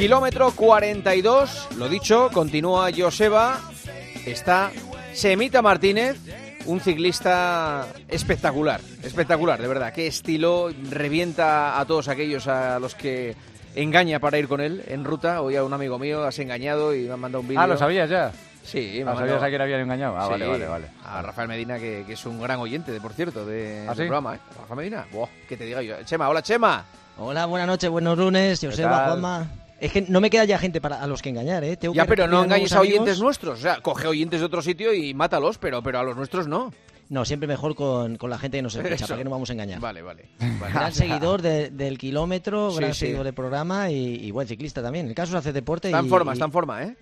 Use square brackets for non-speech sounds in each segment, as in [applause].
Kilómetro 42, lo dicho, continúa Joseba, está Semita Martínez, un ciclista espectacular, espectacular, de verdad. Qué estilo, revienta a todos aquellos a los que engaña para ir con él en ruta. Hoy a un amigo mío has engañado y me han mandado un vídeo. Ah, ¿lo sabías ya? Sí, me ¿Lo ha sabías a quién habían engañado? Ah, Sí, vale, vale, vale. A Rafael Medina, que, que es un gran oyente, de, por cierto, de, ¿Ah, del programa. ¿eh? Rafael Medina, Buah, que te diga yo. Chema, hola Chema. Hola, buenas noches, buenos lunes, Joseba? Juanma. Es que no me queda ya gente para a los que engañar, ¿eh? Tengo Ya, que pero no engañes a oyentes amigos. nuestros. O sea, coge oyentes de otro sitio y mátalos, pero, pero a los nuestros no. No, siempre mejor con, con la gente que nos escucha, Eso. ¿para qué nos vamos a engañar? Vale, vale. Gran [laughs] seguidor de- del kilómetro, Sí, gran sí. seguidor del programa y, y buen ciclista también. El caso es hacer deporte Está y... en forma, y- está en forma, ¿eh?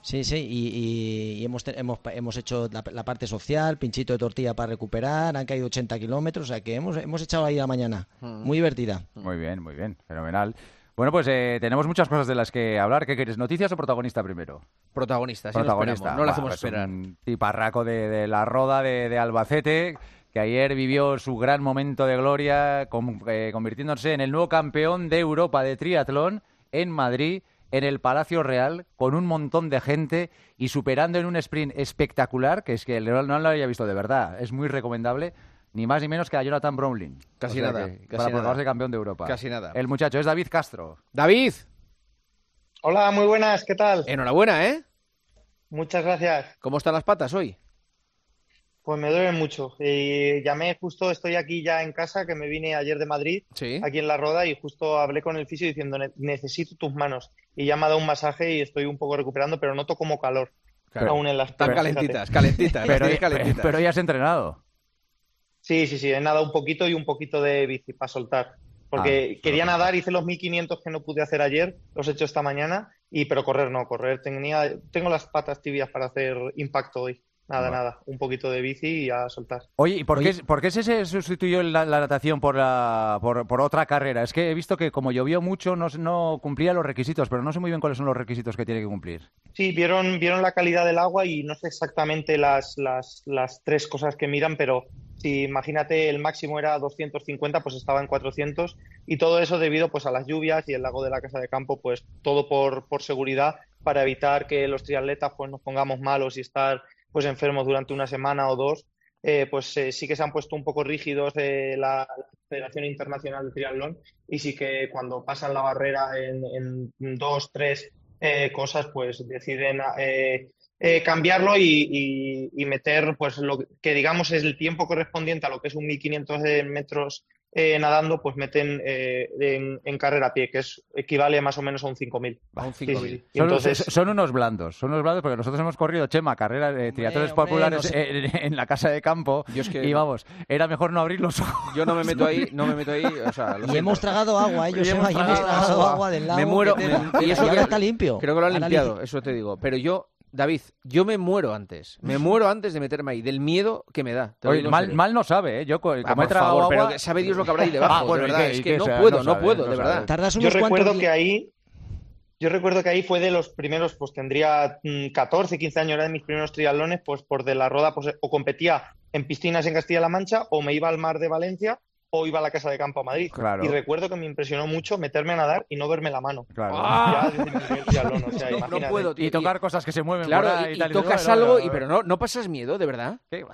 Sí, sí, y, y- y hemos, hemos, hemos hecho la, la parte social, pinchito de tortilla para recuperar, han caído 80 kilómetros, o sea que hemos, hemos echado ahí la mañana. Mm. Muy divertida. Muy bien, muy bien, fenomenal. Bueno, pues eh, tenemos muchas cosas de las que hablar. ¿Qué quieres? ¿Noticias o protagonista primero? Protagonista, sí, protagonista. No, Buah, hacemos pues esperar. Un tiparraco de, de la roda de, de Albacete, que ayer vivió su gran momento de gloria, eh, convirtiéndose en el nuevo campeón de Europa de triatlón en Madrid, en el Palacio Real, con un montón de gente y superando en un sprint espectacular, que es que no lo había visto de verdad. Es muy recomendable. Ni más ni menos que a Jonathan Bromlin. Casi O sea nada, que casi para nada. proclamarse campeón de Europa. Casi nada. El muchacho es David Castro. David, Hola, muy buenas, ¿qué tal? enhorabuena, ¿eh? Muchas gracias. ¿Cómo están las patas hoy? Pues me duele mucho. Y llamé justo, estoy aquí ya en casa, que me vine ayer de Madrid, Sí. aquí en La Roda, y justo hablé con el fisio diciendo, "Ne- necesito tus manos. Y ya me ha dado un masaje y estoy un poco recuperando, pero noto como calor Claro. aún en las Están calentitas, calentitas. Pero, calentitas. pero ya has entrenado. Sí, sí, sí, he nadado un poquito y un poquito de bici para soltar. Porque Ah, quería nadar, hice los 1500 que no pude hacer ayer, los he hecho esta mañana, y pero correr no, correr tenía, tengo las patas tibias para hacer impacto hoy. Nada, nada, un poquito de bici y a soltar. Oye, ¿y por, Oye. Qué, por qué se- se sustituyó la, la natación por, la- por, por otra carrera? Es que he visto que como llovió mucho no, no cumplía los requisitos, pero no sé muy bien cuáles son los requisitos que tiene que cumplir. Sí, vieron, vieron la calidad del agua y no sé exactamente las, las, las tres cosas que miran, pero si imagínate el máximo era 250, pues estaba en 400 y todo eso debido pues a las lluvias y el lago de la Casa de Campo, pues todo por, por seguridad para evitar que los triatletas pues nos pongamos malos y estar pues enfermos durante una semana o dos. Eh, pues eh, sí que se han puesto un poco rígidos eh, la, Federación Internacional de Triatlón y sí que cuando pasan la barrera en, en dos, tres eh, cosas, pues deciden eh, eh, cambiarlo y, y- y meter pues lo que digamos es el tiempo correspondiente a lo que es un 1500 de metros eh, nadando, pues meten eh, en, en carrera a pie, que es equivale más o menos a un 5000. A un Sí, 5.000. sí. Y Son, entonces, son unos blandos, son unos blandos porque nosotros hemos corrido, Chema, carreras de triatlones hombre, populares no sé. en, en la casa de campo Yo es que- y vamos, era mejor no abrir los ojos. Yo no me meto ahí, no me meto ahí, o sea, lo Y hemos tragado agua, ¿eh, Joseba? hemos tragado agua. agua del lago. Me muero, que te- me- y eso y ahora está limpio. Creo que lo han Ahora limpiado, eso te digo. Pero yo, David, yo me muero antes. Me muero antes de meterme ahí, del miedo que me da. Oye, mal, mal no sabe, ¿eh? Yo co- como Ah, he tragado favor, agua... pero sabe Dios lo que habrá ahí [laughs] debajo, Ah, bueno, de ¿y verdad. qué? Es ¿y que no sea, puedo, no puedo, no de sabe. verdad. Tardas yo unos cuantos recuerdo que ahí, yo recuerdo que ahí fue de los primeros, pues tendría mm, 14, 15 años, era de mis primeros triatlones, pues por de la roda, pues o competía en piscinas en Castilla-La Mancha, o me iba al mar de Valencia, o iba a la casa de campo a Madrid. Claro. Y recuerdo que me impresionó mucho meterme a nadar y no verme la mano. Claro. Ah. Ya triatlón, o sea, [laughs] No, no puedo, tío. Y tocar cosas que se mueven Claro, por ahí y, y tal, y tocas algo, "Bueno, y pero no, no pasas miedo, de verdad. ¿qué?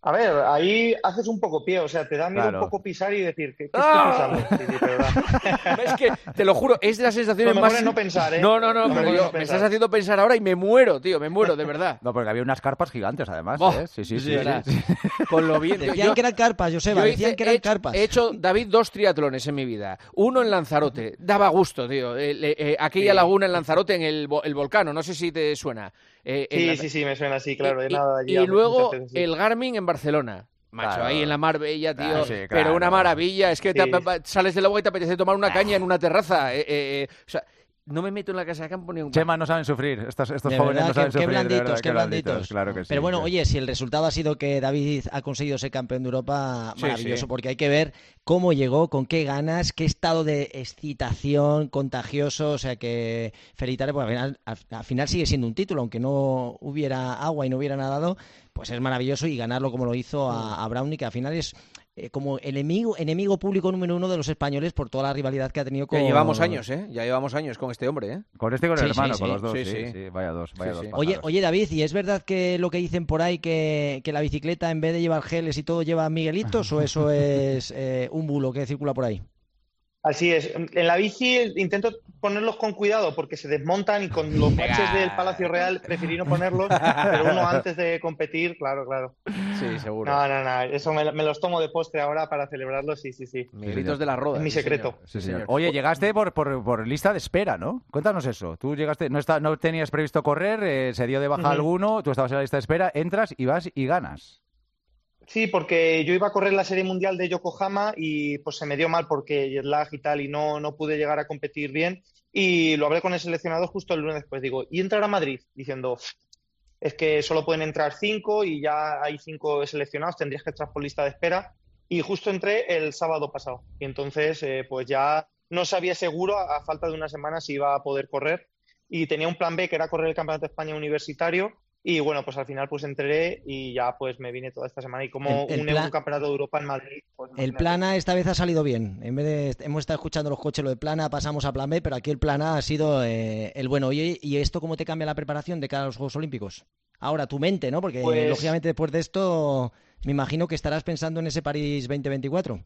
A ver, ahí haces un poco pie, o sea, te da miedo Claro. un poco pisar y decir, ¿qué, qué ¡Ah! estoy pisando? Sí, sí, de verdad. [laughs] Es que, te lo juro, es de las sensaciones más... no pensar, ¿eh? No, no, no, pero yo- me pensar. estás haciendo pensar ahora y me muero, tío, me muero, de verdad. [laughs] No, porque había unas carpas gigantes además, ¿eh? Sí, sí, sí. sí, sí. [laughs] Con lo bien... Decían yo- que eran carpas, Joseba, yo decían hice- que eran carpas. He hecho, David, dos triatlones en mi vida. Uno en Lanzarote. Daba gusto, tío. Eh, eh, aquella Sí. laguna en Lanzarote, en el, vo- el volcano. No sé si te suena. Eh, Sí, la- sí, sí, me suena así, claro. Y, luego muchas veces, sí. el Garmin en Barcelona. Macho, Claro. ahí en la Mar Bella, tío. Claro, sí, Pero una maravilla. Es que te- sales del agua y te apetece tomar una caña en una terraza. eh, eh, eh. O sea, no me meto en la casa de campo ni un... Chema no saben sufrir, estos, estos De jóvenes verdad, no saben qué- sufrir. blanditos, verdad, qué blanditos. Claro que sí. Pero bueno, sí. oye, si el resultado ha sido que David ha conseguido ser campeón de Europa, Sí, maravilloso, sí. porque hay que ver cómo llegó, con qué ganas, qué estado de excitación contagioso, o sea que felicitarle, porque al final, al, al final sigue siendo un título, aunque no hubiera agua y no hubiera nadado, pues es maravilloso y ganarlo como lo hizo a, a Brownie, que al final es eh, como enemigo, enemigo público número uno de los españoles por toda la rivalidad que ha tenido con... Ya llevamos años, ¿eh? Ya llevamos años con este hombre, ¿eh? Con este y con el Sí, hermano, sí, con sí. los dos. Sí, Sí, sí. Vaya dos, vaya Sí, dos. sí. Oye, oye David, ¿y es verdad que lo que dicen por ahí que, que la bicicleta en vez de llevar geles y todo lleva miguelitos o eso es eh, un bulo que circula por ahí? Así es. En la bici intento ponerlos con cuidado porque se desmontan y con los baches del Palacio Real preferí no ponerlos, pero uno antes de competir, claro, claro. Sí, seguro. No, no, no, eso me, me los tomo de postre ahora para celebrarlos, sí, sí, sí. Miguelitos de la roda. Es mi sí, secreto. señor. Sí, señor. Oye, llegaste por, por, por lista de espera, ¿no? Cuéntanos eso. Tú llegaste, no, está, no tenías previsto correr, eh, se dio de baja Ujú. alguno, tú estabas en la lista de espera, entras y vas y ganas. Sí, porque yo iba a correr la Serie Mundial de Yokohama y pues se me dio mal porque jet lag y tal y no, no pude llegar a competir bien y lo hablé con el seleccionado justo el lunes después. Digo, ¿y entrar a Madrid? Diciendo, es que solo pueden entrar cinco y ya hay cinco seleccionados, tendrías que entrar por lista de espera. Y justo entré el sábado pasado. Y entonces, eh, pues ya no sabía seguro, a, a falta de una semana, si iba a poder correr. Y tenía un plan B, que era correr el Campeonato de España universitario. Y bueno, pues al final pues entré y ya pues me vine toda esta semana. Y como El- el un, plan- un campeonato de Europa en Madrid, pues El plan A esta vez ha salido bien. En vez de hemos estado escuchando los coches lo de plan A, pasamos a plan B, pero aquí el plan A ha sido eh, el bueno. Oye, ¿y esto cómo te cambia la preparación de cara a los Juegos Olímpicos? Ahora, tu mente, ¿no? Porque Pues- lógicamente después de esto me imagino que estarás pensando en ese París 2024.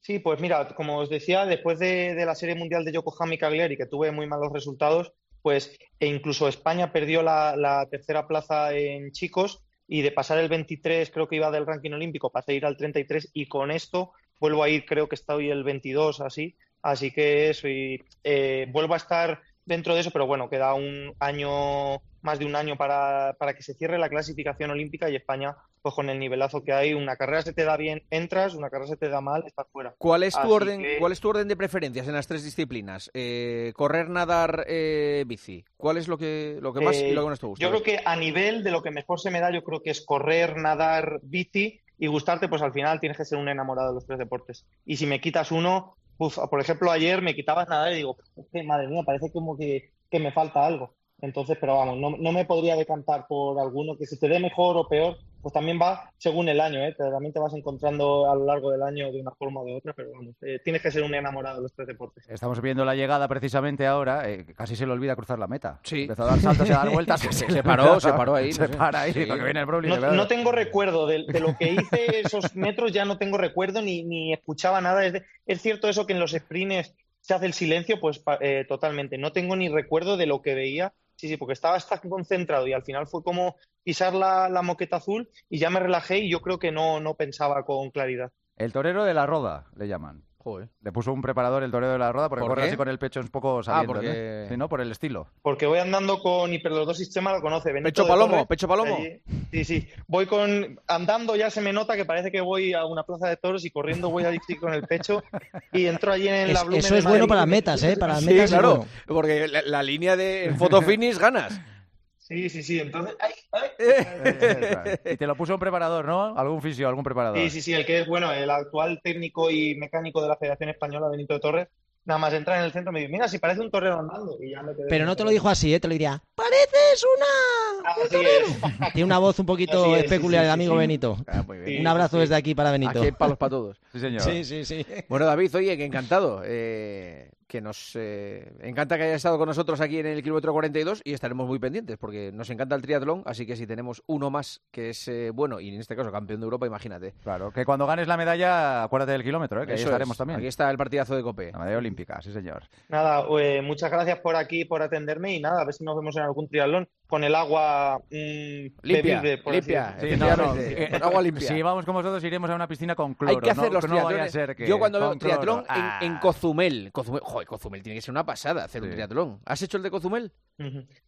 Sí, pues mira, como os decía, después de, de la Serie Mundial de Yokohama y Cagliari, que tuve muy malos resultados, pues e incluso España perdió la, tercera plaza en chicos y de pasar el 23, creo que iba del ranking olímpico, pasé a ir al 33 y con esto vuelvo a ir, creo que estoy el 22 así, así que eso, y, eh, vuelvo a estar dentro de eso, pero bueno, queda un año, más de un año para, para que se cierre la clasificación olímpica y España, pues con el nivelazo que hay, una carrera se te da bien, entras, una carrera se te da mal, estás fuera. ¿Cuál es tu Así orden? que- ¿Cuál es tu orden de preferencias en las tres disciplinas? Eh, correr, nadar, eh, bici. ¿Cuál es lo que lo que más y Eh, lo que menos te gusta? Yo creo que a nivel de lo que mejor se me da, yo creo que es correr, nadar, bici y gustarte, pues al final tienes que ser un enamorado de los tres deportes. Y si me quitas uno, uf, por ejemplo, ayer me quitabas nadar y digo, madre mía, parece como que, que me falta algo. Entonces, pero vamos, no, no me podría decantar por alguno que se te dé mejor o peor, pues también va según el año, ¿eh? También te vas encontrando a lo largo del año de una forma o de otra, pero vamos, eh, tienes que ser un enamorado de los tres deportes. Estamos viendo la llegada precisamente ahora, eh, casi se le olvida cruzar la meta. Sí. Empezó a dar saltos y a dar vueltas. [laughs] Se- se paró, se paró ahí, [laughs] Se no sé. para ahí, Sí. porque viene el Broly. No, tengo recuerdo de, de lo que hice [laughs] esos metros, ya no tengo recuerdo ni, ni escuchaba nada. Es, de- es cierto eso que en los sprints se hace el silencio, pues pa- eh, totalmente. No tengo ni recuerdo de lo que veía. Sí, sí, porque estaba tan concentrado y al final fue como pisar la, la moqueta azul y ya me relajé y yo creo que no, no pensaba con claridad. El torero de la roda, le llaman. Joder. Le puso un preparador el torero de la roda porque ¿Por corre qué? así con el pecho un poco saliendo. porque- ¿no? Sí, ¿no? Por el estilo. Porque voy andando con hiperlordosis Chema, lo conoce. Benito Pecho palomo, Torres, pecho palomo. Sí, sí. Voy con. Andando ya se me nota que parece que voy a una plaza de toros y corriendo voy allí con el pecho. Y entro allí en la Es- Blumen eso es bueno para las metas, ¿eh? Para las Sí, metas es claro, bueno. porque la, la línea de photo finish ganas. Sí, sí, sí. Entonces. Y te lo puso un preparador, ¿no? Algún fisio, algún preparador. Sí, sí, sí. El que es, bueno, el actual técnico y mecánico de la Federación Española, Benito de Torres, nada más entrar en el centro me dice: Mira, si parece un torero andando. Y ya me quedé Pero no te lo dijo así, ¿eh? Te lo diría, pareces una... Así es. [laughs] Tiene una voz un poquito es, peculiar sí, el amigo sí. Benito. Ah, muy bien. Sí. Un abrazo desde aquí para Benito. Aquí hay palos para todos. Sí, señor. Sí, sí, sí. Bueno, David, oye, que encantado. eh, que nos eh, encanta que haya estado con nosotros aquí en el kilómetro 42 y estaremos muy pendientes porque nos encanta el triatlón. Así que si tenemos uno más que es eh, bueno y en este caso campeón de Europa, imagínate. Claro, que cuando ganes la medalla, acuérdate del kilómetro, ¿eh? que ahí estaremos es. también. Aquí está el partidazo de Cope. La medalla olímpica, sí, señor. Nada, eh, muchas gracias por aquí, por atenderme y nada, a ver si nos vemos en algún triatlón con el agua mm, Limpia, bebible, por limpia. decirlo. Sí, no, no, Efectivamente, eh, con agua limpia. Si vamos con vosotros, iremos a una piscina con cloro. Hay que hacer ¿no? los no vaya a triatlones. ser que Yo cuando veo triatlón en, Ah. en Cozumel, Cozumel, joder, Cozumel tiene que ser una pasada hacer un triatlón. ¿Has hecho el de Cozumel?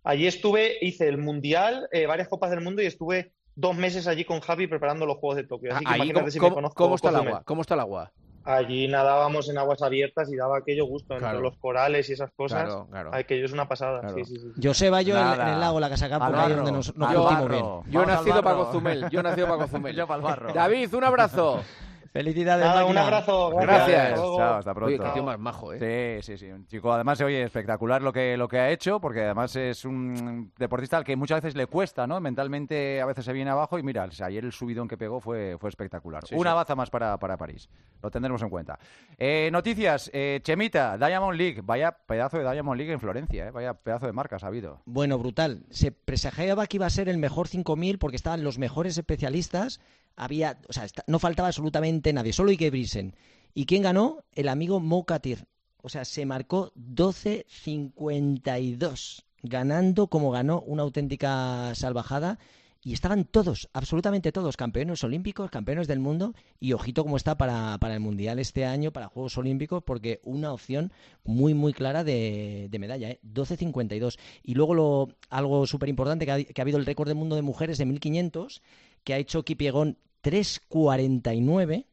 Allí estuve, hice el Mundial, eh, varias Copas del Mundo y estuve dos meses allí con Javi preparando los Juegos de Tokio. Así que Ahí, imagínate ¿cómo, si me cómo- conozco cómo está el agua? ¿Cómo está el agua? Allí nadábamos en aguas abiertas y daba aquello gusto, Claro. entre los corales y esas cosas. Claro, claro. Aquello es una pasada. Claro. Sí, sí, sí. Yo en, Nada. en el lago, la Casa Campo, Al que ahí donde nos, nos barro. bien. Yo he nacido para. Cozumel. Yo he nacido para Cozumel. [laughs] Yo pa'l barro. David, un abrazo. Felicidades, Nada, un abrazo. Gracias. Chao, hasta pronto. Oye, qué tío más majo, ¿eh? Sí, sí, sí. Un chico, además, oye, espectacular lo que, lo que ha hecho, porque además es un deportista al que muchas veces le cuesta, ¿no? Mentalmente a veces se viene abajo y mira, o sea, ayer el subidón que pegó fue, fue espectacular. Sí, Una sí. baza más para, para París. Lo tendremos en cuenta. Eh, noticias. eh, Chemita, Diamond League. Vaya pedazo de Diamond League en Florencia, ¿eh? Vaya pedazo de marcas ha habido. Bueno, brutal. Se presagiaba que iba a ser el mejor 5000 porque estaban los mejores especialistas. Había, o sea, no faltaba absolutamente nadie, solo Ike Brisen. ¿Y quién ganó? El amigo Mo Katir. O sea, se marcó 12.52, ganando como ganó una auténtica salvajada. Y estaban todos, absolutamente todos, campeones olímpicos, campeones del mundo. Y ojito cómo está para, para el Mundial este año, para Juegos Olímpicos, porque una opción muy, muy clara de, de medalla, ¿eh? 12.52. Y luego lo, algo súper importante, que ha, que ha habido el récord del mundo de mujeres de 1500, que ha hecho Kipiegón 3.49.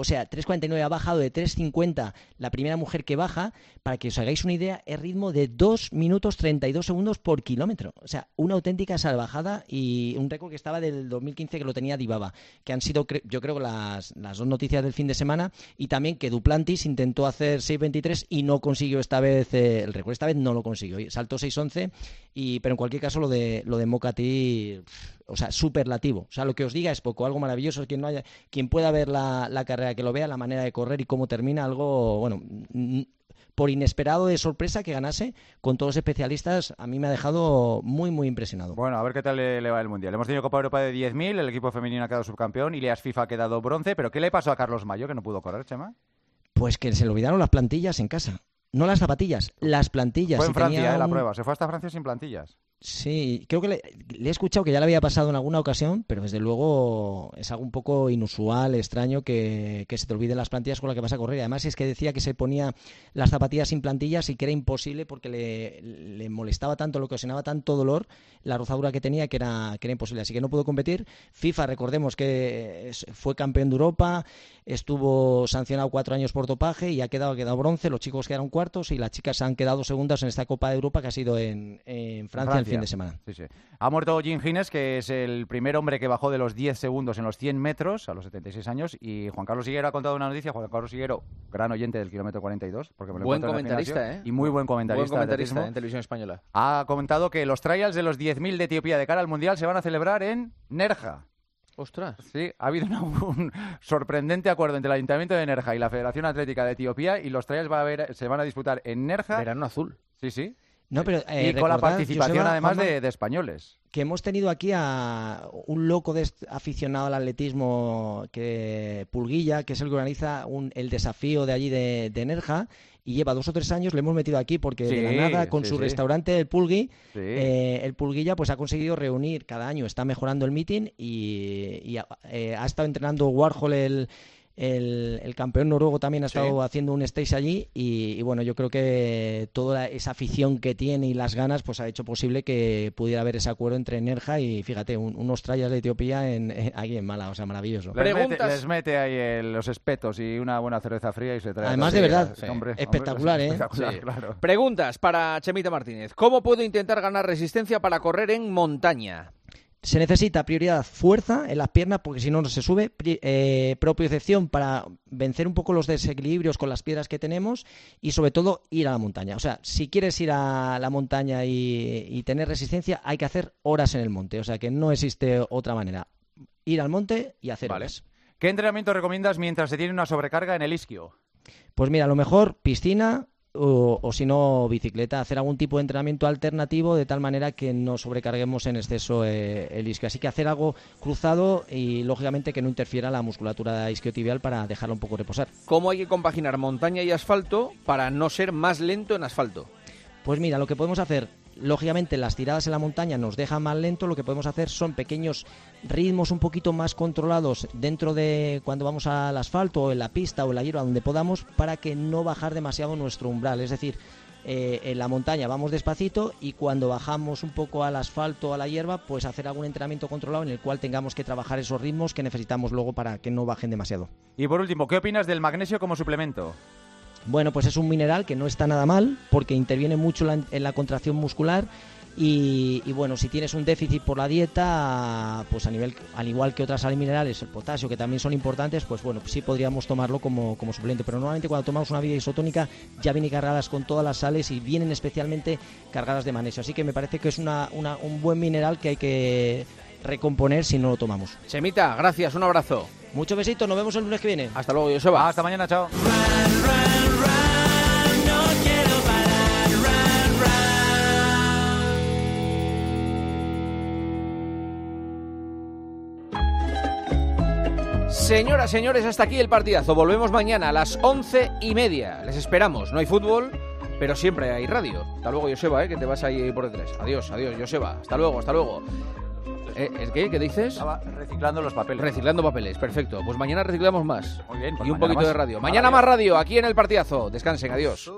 O sea, 3.49 ha bajado de 3.50 la primera mujer que baja. Para que os hagáis una idea, es ritmo de 2 minutos 32 segundos por kilómetro. O sea, una auténtica salvajada y un récord que estaba del 2015 que lo tenía Dibaba. Que han sido, yo creo, las, las dos noticias del fin de semana. Y también que Duplantis intentó hacer 6.23 y no consiguió esta vez eh, el récord. Esta vez no lo consiguió. Saltó 6.11. Y, pero en cualquier caso, lo de, lo de Mocati, o sea, superlativo. O sea, lo que os diga es poco, algo maravilloso. Quien, no haya, quien pueda ver la, la carrera, que lo vea, la manera de correr y cómo termina, algo, bueno, por inesperado de sorpresa que ganase con todos los especialistas, a mí me ha dejado muy, muy impresionado. Bueno, a ver qué tal le, le va el Mundial. Hemos tenido Copa Europa de 10.000, el equipo femenino ha quedado subcampeón, Ilias FIFA ha quedado bronce, pero ¿qué le pasó a Carlos Mayo que no pudo correr, Chema? Pues que se le olvidaron las plantillas en casa. No las zapatillas, las plantillas. Fue Si Francia, eh, la prueba. Se fue hasta Francia sin plantillas. Sí, creo que le, he escuchado que ya le había pasado en alguna ocasión, pero desde luego es algo un poco inusual, extraño que, que se te olviden las plantillas con las que vas a correr. Además es que decía que se ponía las zapatillas sin plantillas y que era imposible porque le, le molestaba tanto, le ocasionaba tanto dolor la rozadura que tenía que era, que era imposible. Así que no pudo competir. FIFA, recordemos que fue campeón de Europa, estuvo sancionado cuatro años por dopaje y ha quedado, ha quedado bronce. Los chicos quedaron cuartos y las chicas han quedado segundas en esta Copa de Europa que ha sido en, en Francia, el fin de semana. Sí, sí. Ha muerto Jim Hines, que es el primer hombre que bajó de los 10 segundos en los 100 metros a los 76 años. Y Juan Carlos Higuero ha contado una noticia. Juan Carlos Higuero, gran oyente del kilómetro 42. Porque me lo Buen comentarista, ¿eh? Y muy buen comentarista. Buen comentarista en televisión española. Ha comentado que los trials de los 10.000 de Etiopía de cara al Mundial se van a celebrar en Nerja. Ostras. Sí, ha habido una- un sorprendente acuerdo entre el Ayuntamiento de Nerja y la Federación Atlética de Etiopía y los trials va a haber- se van a disputar en Nerja. Verano azul. Sí, sí. No, pero, eh, y con la participación Joseba, además Juanma, de, de españoles. que hemos tenido aquí a un loco de aficionado al atletismo que Pulguilla, que es el que organiza un- el desafío de allí de, de Nerja y lleva dos o tres años, le hemos metido aquí porque de la nada con sí, su sí. restaurante el Pulgui, eh, el Pulguilla pues ha conseguido reunir cada año, está mejorando el meeting y, eh, ha estado entrenando Warhol el el, el campeón noruego también ha Sí. estado haciendo un stage allí y, y bueno, yo creo que toda esa afición que tiene y las ganas pues ha hecho posible que pudiera haber ese acuerdo entre Nerja y fíjate, un- unos trayas de Etiopía en, eh, aquí en Mala, o sea, maravilloso. Les mete, Preguntas- les mete ahí el- los espetos y una buena cerveza fría y se trae. Además, de verdad, sí, hombre, hombre, espectacular, [laughs] ¿eh? espectacular, Sí. claro. Preguntas para Chemita Martínez. ¿Cómo puedo intentar ganar resistencia para correr en montaña? Se necesita prioridad fuerza en las piernas porque si no no se sube, eh, propiocepción para vencer un poco los desequilibrios con las piedras que tenemos y sobre todo ir a la montaña. O sea, si quieres ir a la montaña y, y tener resistencia hay que hacer horas en el monte. O sea que no existe otra manera. Ir al monte y hacer Vale. horas. ¿Qué entrenamiento recomiendas mientras se tiene una sobrecarga en el isquio? Pues mira, a lo mejor piscina o, o si no bicicleta, hacer algún tipo de entrenamiento alternativo de tal manera que no sobrecarguemos en exceso eh, el isquio. Así que hacer algo cruzado y lógicamente que no interfiera la musculatura isquiotibial para dejarla un poco reposar. ¿Cómo hay que compaginar montaña y asfalto para no ser más lento en asfalto? Pues mira, lo que podemos hacer, lógicamente las tiradas en la montaña nos dejan más lento, lo que podemos hacer son pequeños ritmos un poquito más controlados dentro de cuando vamos al asfalto o en la pista o en la hierba donde podamos para que no bajar demasiado nuestro umbral, es decir, eh, en la montaña vamos despacito y cuando bajamos un poco al asfalto o a la hierba, pues hacer algún entrenamiento controlado en el cual tengamos que trabajar esos ritmos que necesitamos luego para que no bajen demasiado. Y por último, ¿qué opinas del magnesio como suplemento? Bueno, pues es un mineral que no está nada mal porque interviene mucho la- en la contracción muscular Y, bueno, si tienes un déficit por la dieta, pues a nivel, al igual que otras sales minerales, el potasio, que también son importantes, pues bueno, sí podríamos tomarlo como, como suplente. Pero normalmente cuando tomamos una vida isotónica ya vienen cargadas con todas las sales y vienen especialmente cargadas de magnesio. Así que me parece que es una, un buen mineral que hay que recomponer si no lo tomamos. Semita, gracias, un abrazo. Muchos besitos, nos vemos el lunes que viene. Hasta luego, Joseba. Hasta mañana, chao. Señoras, señores, hasta aquí el partidazo. Volvemos mañana a las once y media. Les esperamos. No hay fútbol, pero siempre hay radio. Hasta luego, Joseba, ¿eh? que te vas ahí por detrás. Adiós, adiós, Joseba. Hasta luego, hasta luego. ¿Eh? ¿El qué? ¿Qué dices? Estaba reciclando los papeles. Reciclando papeles, perfecto. Pues mañana reciclamos más. Muy bien. Pues y un poquito de radio. Mañana más radio, aquí en el partidazo. Descansen, adiós.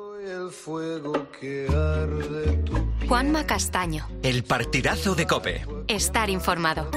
Juanma Castaño. El partidazo de Cope. Estar informado.